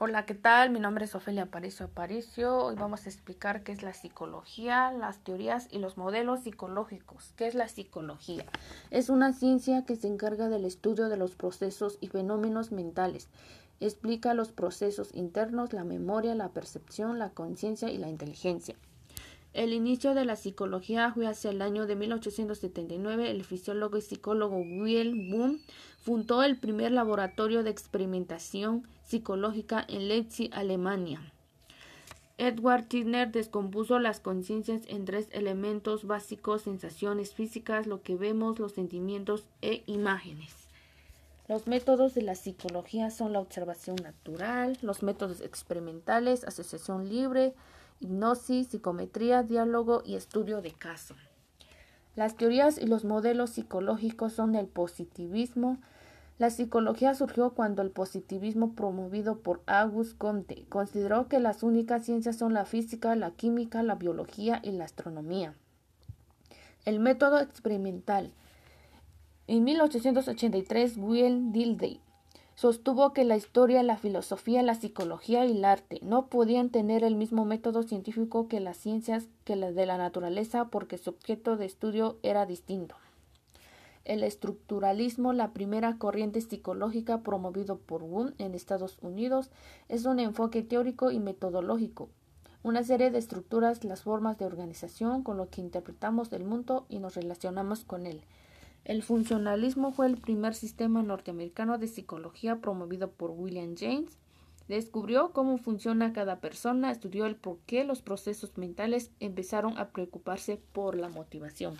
Hola, ¿qué tal? Mi nombre es Ofelia Aparicio Aparicio. Hoy vamos a explicar qué es la psicología, las teorías y los modelos psicológicos. ¿Qué es la psicología? Es una ciencia que se encarga del estudio de los procesos y fenómenos mentales. Explica los procesos internos, la memoria, la percepción, la conciencia y la inteligencia. El inicio de la psicología fue hacia el año de 1879. El fisiólogo y psicólogo Wilhelm Boom fundó el primer laboratorio de experimentación psicológica en Leipzig, Alemania. Edward Tirner descompuso las conciencias en tres elementos básicos, sensaciones físicas, lo que vemos, los sentimientos e imágenes. Los métodos de la psicología son la observación natural, los métodos experimentales, asociación libre, hipnosis, psicometría, diálogo y estudio de caso. Las teorías y los modelos psicológicos son el positivismo. La psicología surgió cuando el positivismo promovido por Auguste Comte consideró que las únicas ciencias son la física, la química, la biología y la astronomía. El método experimental. En 1883, Will Dilday Sostuvo que la historia, la filosofía, la psicología y el arte no podían tener el mismo método científico que las ciencias que las de la naturaleza porque su objeto de estudio era distinto. El estructuralismo, la primera corriente psicológica promovido por Wundt en Estados Unidos, es un enfoque teórico y metodológico, una serie de estructuras, las formas de organización con lo que interpretamos el mundo y nos relacionamos con él. El funcionalismo fue el primer sistema norteamericano de psicología promovido por William James. Descubrió cómo funciona cada persona, estudió el por qué los procesos mentales empezaron a preocuparse por la motivación.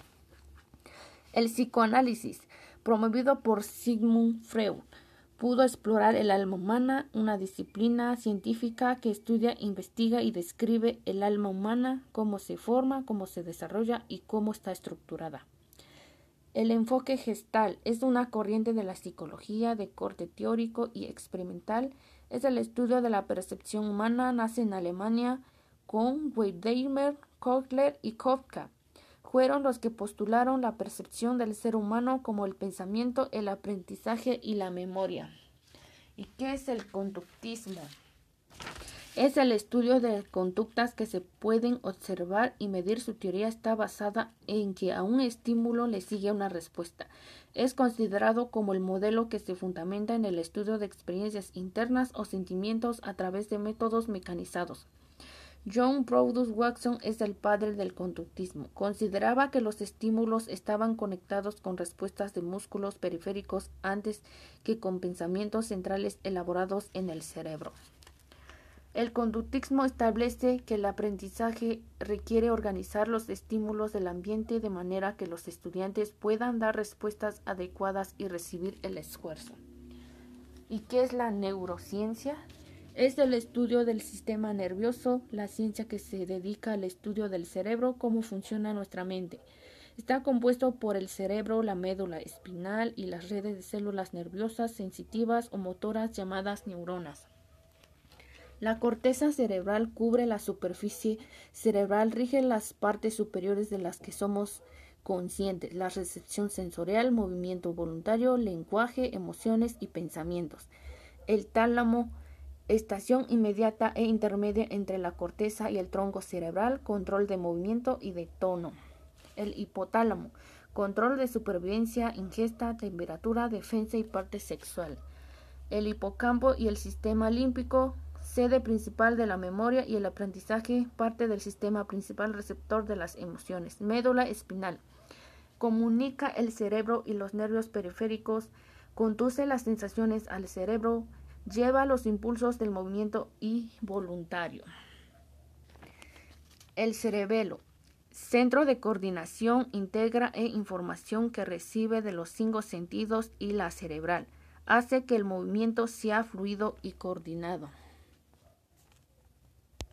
El psicoanálisis, promovido por Sigmund Freud, pudo explorar el alma humana, una disciplina científica que estudia, investiga y describe el alma humana, cómo se forma, cómo se desarrolla y cómo está estructurada. El enfoque gestal es una corriente de la psicología de corte teórico y experimental. Es el estudio de la percepción humana. Nace en Alemania con Weidheimer, Kotler y Kofka. Fueron los que postularon la percepción del ser humano como el pensamiento, el aprendizaje y la memoria. ¿Y qué es el conductismo? Es el estudio de conductas que se pueden observar y medir. Su teoría está basada en que a un estímulo le sigue una respuesta. Es considerado como el modelo que se fundamenta en el estudio de experiencias internas o sentimientos a través de métodos mecanizados. John Produce Watson es el padre del conductismo. Consideraba que los estímulos estaban conectados con respuestas de músculos periféricos antes que con pensamientos centrales elaborados en el cerebro. El conductismo establece que el aprendizaje requiere organizar los estímulos del ambiente de manera que los estudiantes puedan dar respuestas adecuadas y recibir el esfuerzo. ¿Y qué es la neurociencia? Es el estudio del sistema nervioso, la ciencia que se dedica al estudio del cerebro, cómo funciona nuestra mente. Está compuesto por el cerebro, la médula espinal y las redes de células nerviosas sensitivas o motoras llamadas neuronas. La corteza cerebral cubre la superficie cerebral, rige las partes superiores de las que somos conscientes, la recepción sensorial, movimiento voluntario, lenguaje, emociones y pensamientos. El tálamo, estación inmediata e intermedia entre la corteza y el tronco cerebral, control de movimiento y de tono. El hipotálamo, control de supervivencia, ingesta, temperatura, defensa y parte sexual. El hipocampo y el sistema límpico, sede principal de la memoria y el aprendizaje, parte del sistema principal receptor de las emociones, médula espinal. Comunica el cerebro y los nervios periféricos, conduce las sensaciones al cerebro, lleva los impulsos del movimiento y voluntario. El cerebelo, centro de coordinación, integra e información que recibe de los cinco sentidos y la cerebral, hace que el movimiento sea fluido y coordinado.